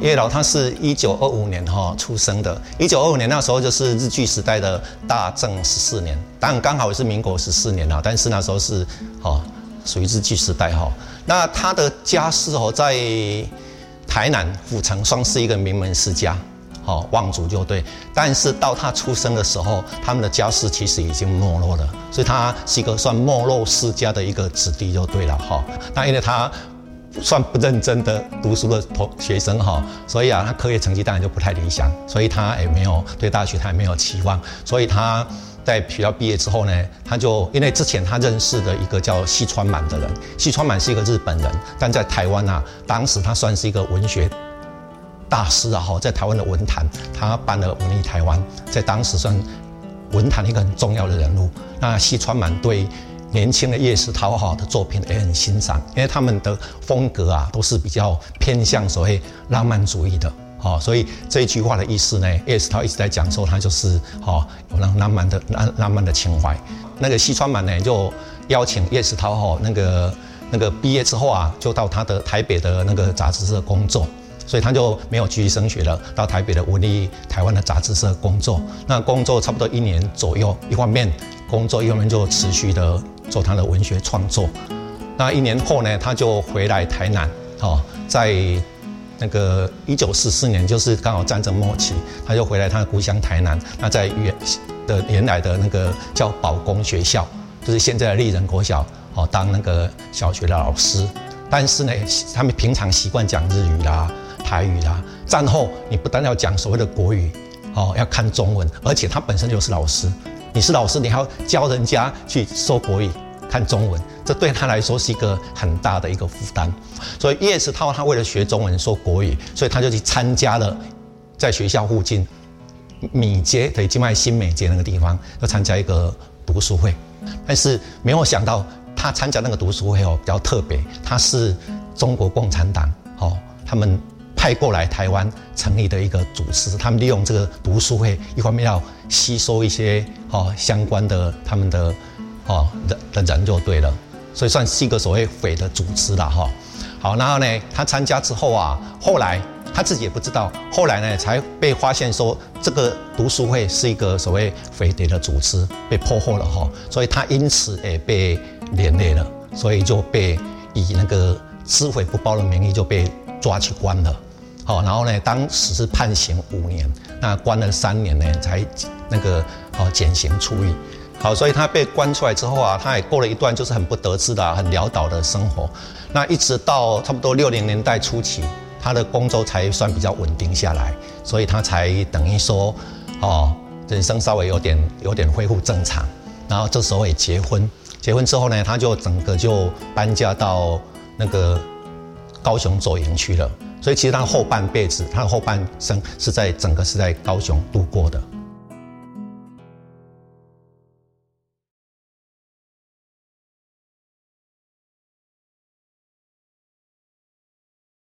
叶老他是一九二五年哈出生的，一九二五年那时候就是日据时代的大正十四年，当然刚好也是民国十四年啦，但是那时候是哈属于日据时代哈。那他的家世哦在台南府城算是一个名门世家，好望族就对，但是到他出生的时候，他们的家世其实已经没落了，所以他是一个算没落世家的一个子弟就对了哈。那因为他。算不认真的读书的同学生哈，所以啊，他课业成绩当然就不太理想，所以他也没有对大学他也没有期望，所以他在学校毕业之后呢，他就因为之前他认识的一个叫西川满的人，西川满是一个日本人，但在台湾啊，当时他算是一个文学大师啊哈，在台湾的文坛，他办了文艺台湾，在当时算文坛一个很重要的人物。那西川满对。年轻的叶石涛哈的作品也很欣赏，因为他们的风格啊都是比较偏向所谓浪漫主义的，好，所以这一句话的意思呢，叶石涛一直在讲说他就是好有那浪漫的浪浪漫的情怀。那个西川满呢就邀请叶石涛哈那个那个毕业之后啊，就到他的台北的那个杂志社工作，所以他就没有继续升学了，到台北的文艺台湾的杂志社工作。那工作差不多一年左右，一方面工作，一方面就持续的。做他的文学创作，那一年后呢，他就回来台南，哦，在那个一九四四年，就是刚好战争末期，他就回来他的故乡台南。那在原的原来的那个叫保公学校，就是现在的丽人国小，哦，当那个小学的老师。但是呢，他们平常习惯讲日语啦、台语啦。战后你不但要讲所谓的国语，哦，要看中文，而且他本身就是老师。你是老师，你还要教人家去说国语、看中文，这对他来说是一个很大的一个负担。所以叶石涛他为了学中文、说国语，所以他就去参加了在学校附近米街，对，金麦新美街那个地方，要参加一个读书会。但是没有想到，他参加那个读书会哦比较特别，他是中国共产党哦，他们。派过来台湾成立的一个组织，他们利用这个读书会，一方面要吸收一些哦相关的他们的哦的的人就对了，所以算是一个所谓匪的组织了哈。好，然后呢，他参加之后啊，后来他自己也不知道，后来呢才被发现说这个读书会是一个所谓匪谍的组织，被破获了哈，所以他因此也被连累了，所以就被以那个知匪不报的名义就被抓去关了。好，然后呢，当时是判刑五年，那关了三年呢，才那个哦减刑出狱。好，所以他被关出来之后啊，他也过了一段就是很不得志的、很潦倒的生活。那一直到差不多六零年代初期，他的工作才算比较稳定下来，所以他才等于说哦，人生稍微有点有点恢复正常。然后这时候也结婚，结婚之后呢，他就整个就搬家到那个高雄左营去了。所以其实他后半辈子，他后半生是在整个是在高雄度过的。